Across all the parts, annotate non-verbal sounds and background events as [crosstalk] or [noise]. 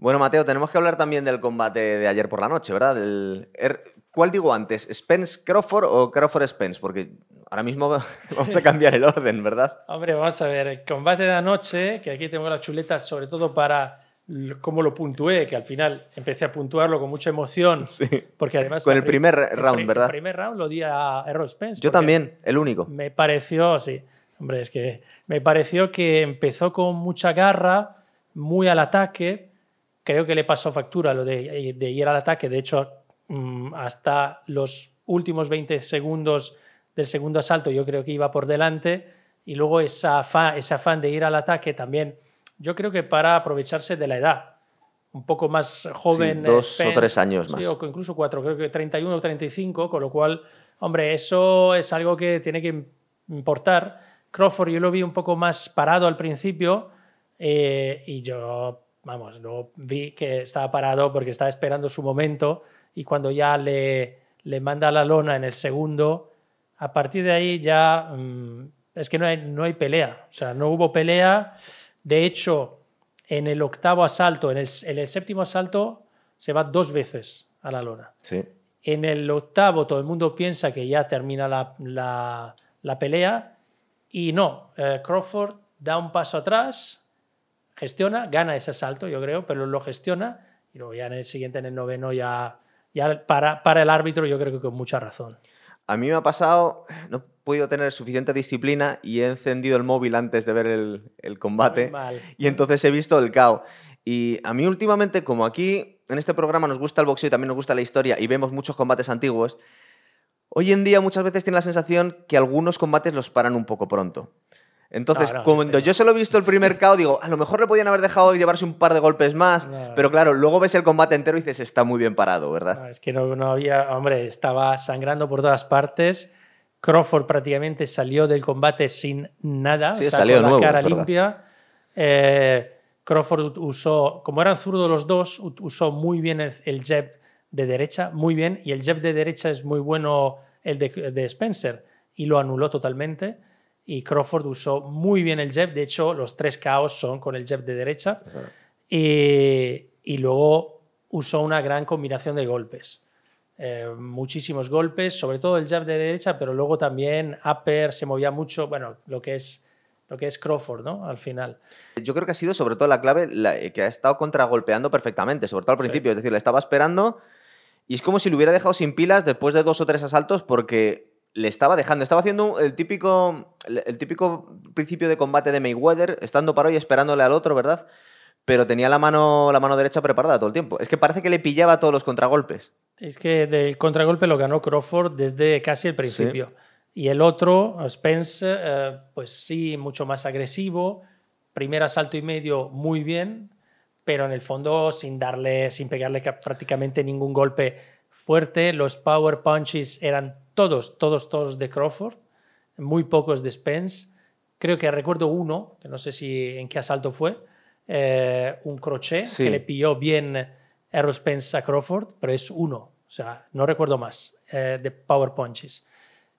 Bueno, Mateo, tenemos que hablar también del combate de ayer por la noche, ¿verdad? Er, ¿Cuál digo antes? ¿Spence Crawford o Crawford Spence? Porque ahora mismo [laughs] vamos a cambiar el orden, ¿verdad? Hombre, vamos a ver, el combate de anoche, que aquí tengo la chuleta sobre todo para cómo lo puntué, que al final empecé a puntuarlo con mucha emoción. Sí. Porque además. Con el primer round, ¿verdad? El primer round lo di a Errol Spence. Yo también, el único. Me pareció, sí. Hombre, es que me pareció que empezó con mucha garra, muy al ataque. Creo que le pasó factura lo de, ir al ataque. De hecho, mm, hasta los últimos 20 segundos del segundo asalto, yo creo que iba por delante. Y luego esa ese afán de ir al ataque también yo creo que para aprovecharse de la edad. Un poco más joven. dos o tres años más. o incluso cuatro, creo que 31 o 35, con lo cual, hombre, eso es algo que tiene que importar. Crawford yo lo vi un poco más parado al principio eh, y yo, vamos, lo vi que estaba parado porque estaba esperando su momento y cuando ya le, le manda la lona en el segundo, a partir de ahí ya mm, es que no hay, no hay pelea. O sea, no hubo pelea. De hecho, en el octavo asalto, en el, séptimo asalto, se va dos veces a la lona. En el octavo todo el mundo piensa que ya termina la, pelea y no, eh, Crawford da un paso atrás, gestiona, gana ese asalto, yo creo, pero lo gestiona y luego ya en el siguiente, en el noveno, ya, ya para, para el árbitro yo creo que con mucha razón. A mí me ha pasado, no he podido tener suficiente disciplina y he encendido el móvil antes de ver el, combate y entonces he visto el KO. Y a mí últimamente, como aquí en este programa nos gusta el boxeo y también nos gusta la historia y vemos muchos combates antiguos, hoy en día muchas veces tiene la sensación que algunos combates los paran un poco pronto. Entonces, cuando yo se lo he visto el primer KO, digo, a lo mejor le podían haber dejado llevarse un par de golpes más, pero claro, luego ves el combate entero y dices, está muy bien parado, ¿verdad? es que no, no, había, hombre, estaba sangrando por todas partes. Crawford prácticamente salió del combate sin nada, sí, salió con la cara limpia. Eh, Crawford usó, como eran zurdos los dos, usó muy bien el, jab de derecha, muy bien, y el jab de derecha es muy bueno el de, de Spencer, y lo anuló totalmente y Crawford usó muy bien el jab. De hecho, los tres caos son con el jab de derecha. Y, y, luego usó una gran combinación de golpes. Eh, muchísimos golpes, sobre todo el jab de derecha, pero luego también upper, se movía mucho, bueno, lo que es, lo que es Crawford, ¿no? Al final. Yo creo que ha sido sobre todo la clave eh, que ha estado contragolpeando perfectamente, sobre todo al principio. Es decir, le estaba esperando y es como si lo hubiera dejado sin pilas después de dos o tres asaltos porque le estaba dejando. Estaba haciendo el típico, el típico principio de combate de Mayweather, estando para y esperándole al otro, ¿verdad? Pero tenía la mano, la mano derecha preparada todo el tiempo. Es que parece que le pillaba todos los contragolpes. Es que del contragolpe lo ganó Crawford desde casi el principio. Y el otro, Spence, eh, pues sí, mucho más agresivo. Primer asalto y medio muy bien, pero en el fondo sin darle, sin pegarle prácticamente ningún golpe fuerte. Los power punches eran todos, todos, todos de Crawford, muy pocos de Spence. Creo que recuerdo uno, que no sé si en qué asalto fue, eh, un crochet que le pilló bien Errol Spence a Crawford, pero es uno, o sea, no recuerdo más eh, de power punches.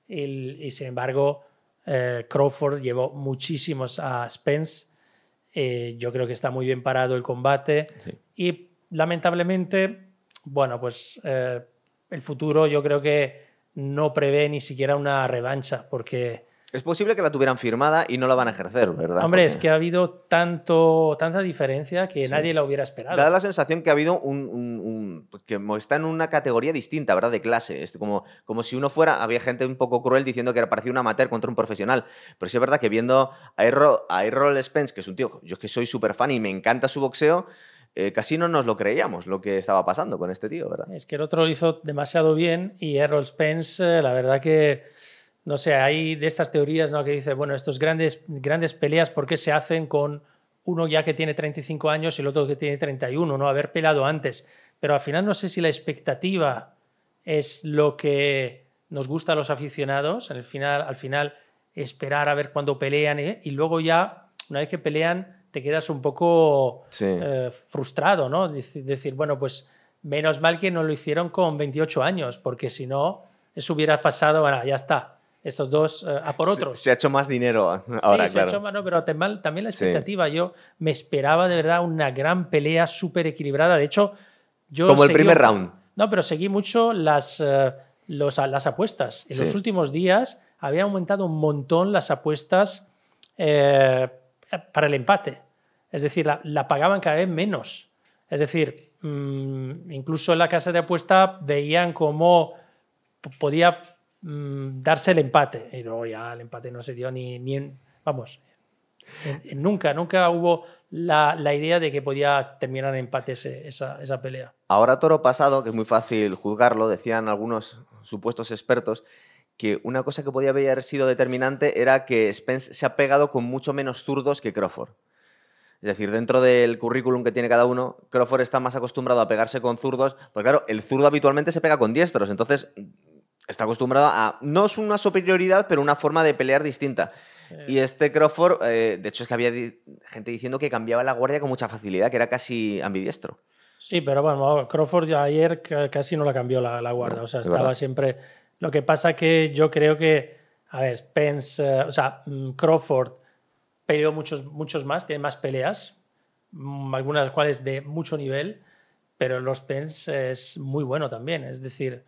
Y, sin embargo, eh, Crawford llevó muchísimos a Spence. yo creo que está muy bien parado el combate. Y lamentablemente, bueno, pues el futuro yo creo que no prevé ni siquiera una revancha, porque... Es posible que la tuvieran firmada y no la van a ejercer, ¿verdad? Hombre, es que ha habido tanto, tanta diferencia que nadie la hubiera esperado. Da la sensación que ha habido un, que está en una categoría distinta, ¿verdad? De clase. Es como, como si uno fuera, había gente un poco cruel diciendo que era parecía un amateur contra un profesional. Pero sí es verdad que viendo a Errol, a Errol Spence, que es un tío, yo es que soy súper fan y me encanta su boxeo, eh, casi no nos lo creíamos lo que estaba pasando con este tío, ¿verdad? Es que el otro lo hizo demasiado bien y Errol Spence, eh, la verdad que, no sé, hay de estas teorías ¿no? que dice, bueno, estos grandes, grandes peleas, ¿por qué se hacen con uno ya que tiene 35 años y el otro que tiene 31, ¿no? Haber pelado antes. Pero al final no sé si la expectativa es lo que nos gusta a los aficionados, al final, al final esperar a ver cuándo pelean ¿eh? y luego ya, una vez que pelean, te quedas un poco eh, frustrado, ¿no? Decir, bueno, pues menos mal que no lo hicieron con 28 años, porque si no, eso hubiera pasado, bueno, ya está. estos dos eh, a por otros. Se, ha hecho más dinero [laughs] ahora, sí, se ha hecho más, no, pero también la expectativa. Yo me esperaba de verdad una gran pelea súper equilibrada. De hecho, yo. Como el primer round. No, pero seguí mucho las, eh, las apuestas. En los últimos días había aumentado un montón las apuestas eh, para el empate. Es decir, la, pagaban cada vez menos. Es decir, mm, incluso en la casa de apuesta veían cómo podía Mm, darse el empate. Y luego ya el empate no se dio ni, ni en, vamos, nunca, nunca hubo la, la, idea de que podía terminar en empate esa, esa, pelea. Ahora toro pasado, que es muy fácil juzgarlo, decían algunos supuestos expertos, que una cosa que podía haber sido determinante era que Spence se ha pegado con mucho menos zurdos que Crawford. Es decir, dentro del currículum que tiene cada uno, Crawford está más acostumbrado a pegarse con zurdos, porque claro, el zurdo habitualmente se pega con diestros, entonces está acostumbrado a. No es una superioridad, pero una forma de pelear distinta. Y este Crawford, eh, de hecho, es que había gente diciendo que cambiaba la guardia con mucha facilidad, que era casi ambidiestro. Sí, pero bueno, Crawford ayer casi no la cambió la, guardia, o sea, estaba siempre. Lo que pasa que yo creo que, a ver, Spence, eh, o sea, mm, Crawford peleó muchos, muchos más, tiene más peleas, mm, algunas de las cuales de mucho nivel, pero los Spence es muy bueno también, es decir,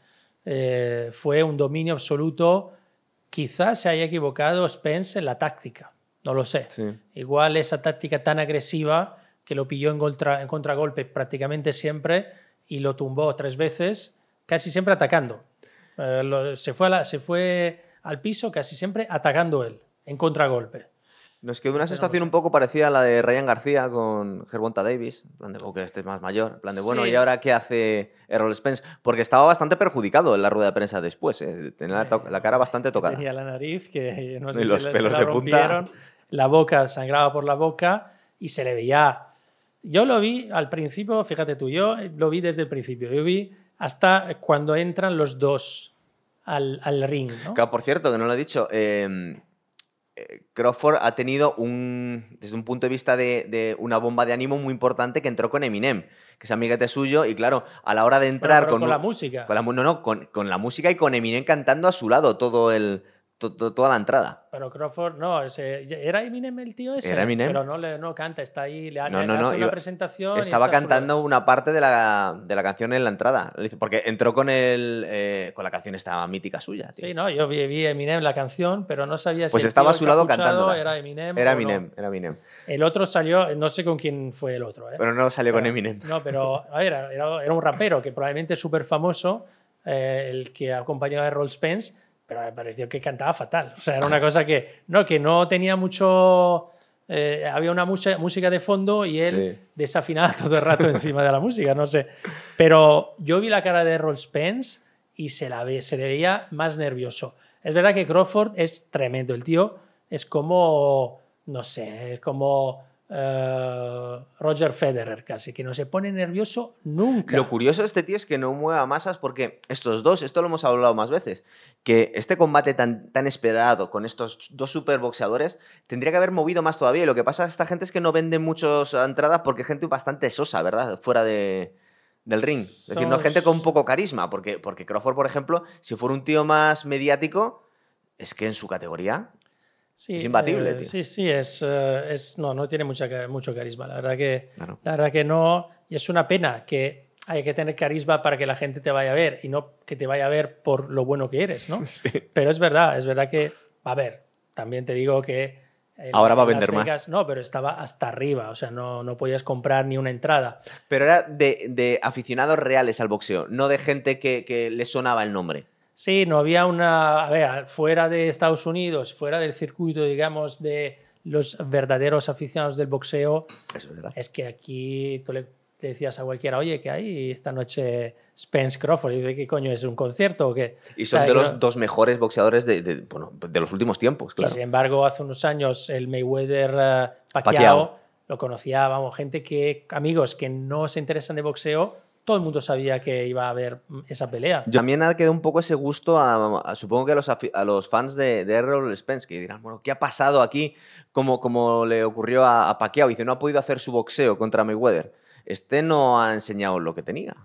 eh, fue un dominio absoluto. Quizás se haya equivocado Spence en la táctica, no lo sé. Igual esa táctica tan agresiva que lo pilló en, contra, en contragolpe prácticamente siempre y lo tumbó tres veces, casi siempre atacando. Eh, se, fue se fue al piso casi siempre atacando él, en contragolpe. Nos quedó una sensación un poco parecida a la de Ryan García con Gervonta Davis, plan de, oh, que este es más mayor, plan de, bueno, ¿y ahora qué hace Errol Spence? Porque estaba bastante perjudicado en la rueda de prensa después, ¿eh? tenía la, cara bastante tocada. Tenía la nariz, que no sé los pelos de punta. la boca sangraba por la boca y se le veía... Yo lo vi al principio, fíjate tú, yo lo vi desde el principio, yo vi hasta cuando entran los dos al, al ring. ¿no? Claro, por cierto, que no lo he dicho, eh, eh, Crawford ha tenido un, desde un punto de vista de, una bomba de ánimo muy importante que entró con Eminem, que es amiguete suyo, y claro, a la hora de entrar con, la música. Con la, no, no, con, con, la música y con Eminem cantando a su lado todo el, toda la entrada. Pero Crawford, no, ese, ¿era Eminem el tío ese? Era Eminem. Pero no, le, no canta, está ahí, le, no, no, una presentación. Estaba cantando una parte de la, de la, canción en la entrada. Porque entró con el, eh, con la canción esta mítica suya. Sí, no, yo vi, vi, Eminem la canción, pero no sabía si. Pues estaba a su lado cantando. Era Eminem. Era Eminem, era Eminem. El otro salió, no sé con quién fue el otro. ¿eh? Pero no salió con Eminem. No, pero a ver, era, era un rapero que probablemente es súper famoso, eh, el que acompañó a Errol Spence pero me pareció que cantaba fatal. O sea, era una cosa que no, que no tenía mucho... Eh, había una mucha, música de fondo y él desafinaba [laughs] todo el rato [laughs] encima de la música, no sé. Pero yo vi la cara de Roll Spence y se, la ve, se le veía más nervioso. Es verdad que Crawford es tremendo. El tío es como, no sé, es como eh, Roger Federer casi, que no se pone nervioso nunca. Lo curioso de este tío es que no mueva masas porque estos dos, esto lo hemos hablado más veces, que este combate tan, tan esperado con estos dos superboxeadores tendría que haber movido más todavía. Y lo que pasa a esta gente es que no venden muchas entradas porque gente bastante sosa, ¿verdad? Fuera de, del ring. Es decir, no gente con poco carisma, porque, porque Crawford, por ejemplo, si fuera un tío más mediático, es que en su categoría es imbatible. Eh, sí, sí, es, eh, es, no, no tiene mucha, mucho carisma. La verdad, que, la verdad que no. Y es una pena que hay que tener carisma para que la gente te vaya a ver y no que te vaya a ver por lo bueno que eres, ¿no? [laughs] Pero es verdad, es verdad que, a ver, también te digo que... Ahora va a vender más. No, pero estaba hasta arriba, o sea, no, no podías comprar ni una entrada. Pero era de, de aficionados reales al boxeo, no de gente que, que le sonaba el nombre. Sí, no había una, a ver, fuera de Estados Unidos, fuera del circuito, digamos, de los verdaderos aficionados del boxeo, es, que aquí tú le decías a cualquiera, oye, ¿qué hay esta noche Spence Crawford? Y dice, ¿qué coño es un concierto o qué? Y son de los dos mejores boxeadores de, bueno, de, los últimos tiempos, claro. sin embargo, hace unos años el Mayweather uh, Pacquiao, lo conocía, vamos, gente que, amigos que no se interesan de boxeo, todo el mundo sabía que iba a haber esa pelea. También ha quedado un poco ese gusto, a, supongo que a los, a los fans de, Errol Spence, que dirán, bueno, ¿qué ha pasado aquí? Como, como le ocurrió a, Pacquiao, dice, no ha podido hacer su boxeo contra Mayweather. Este no ha enseñado lo que tenía.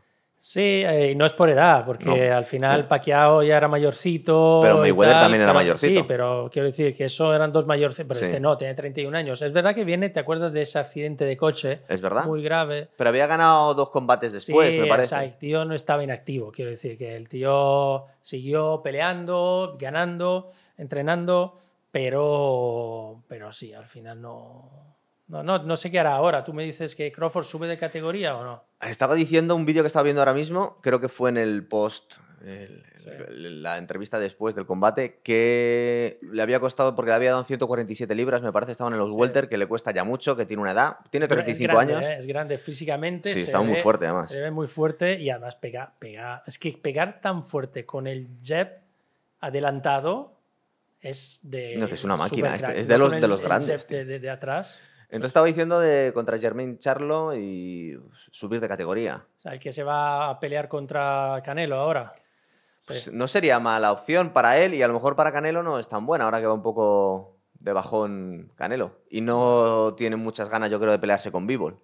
Sí, eh, y no es por edad, porque al final Pacquiao ya era mayorcito. Pero Mayweather también era mayorcito. Sí, pero quiero decir que eso eran dos mayores, pero este no, tiene 31 años. Es verdad que viene, ¿te acuerdas de ese accidente de coche? Es verdad. Muy grave. Pero había ganado dos combates después, me parece. O sea, el tío no estaba inactivo, quiero decir que el tío siguió peleando, ganando, entrenando, pero, pero sí, al final no no, no, no sé qué hará ahora. ¿Tú me dices que Crawford sube de categoría o no? Estaba diciendo un vídeo que estaba viendo ahora mismo, creo que fue en el post, la entrevista después del combate, que le había costado, porque le había dado 147 libras, me parece, estaban en los welter, que le cuesta ya mucho, que tiene una edad, tiene 35 años. ¿eh? Es grande físicamente. Sí, está muy fuerte además. Se ve muy fuerte y además pega, pega. Es que pegar tan fuerte con el jab adelantado es de. No, que es una máquina, este, es de los, de los grandes. De, de, atrás. Entonces estaba diciendo de contra Germain Charlo y subir de categoría. O sea, el que se va a pelear contra Canelo ahora. Pues no sería mala opción para él y a lo mejor para Canelo no es tan buena, ahora que va un poco de bajón Canelo. Y no tiene muchas ganas, yo creo, de pelearse con Bivol.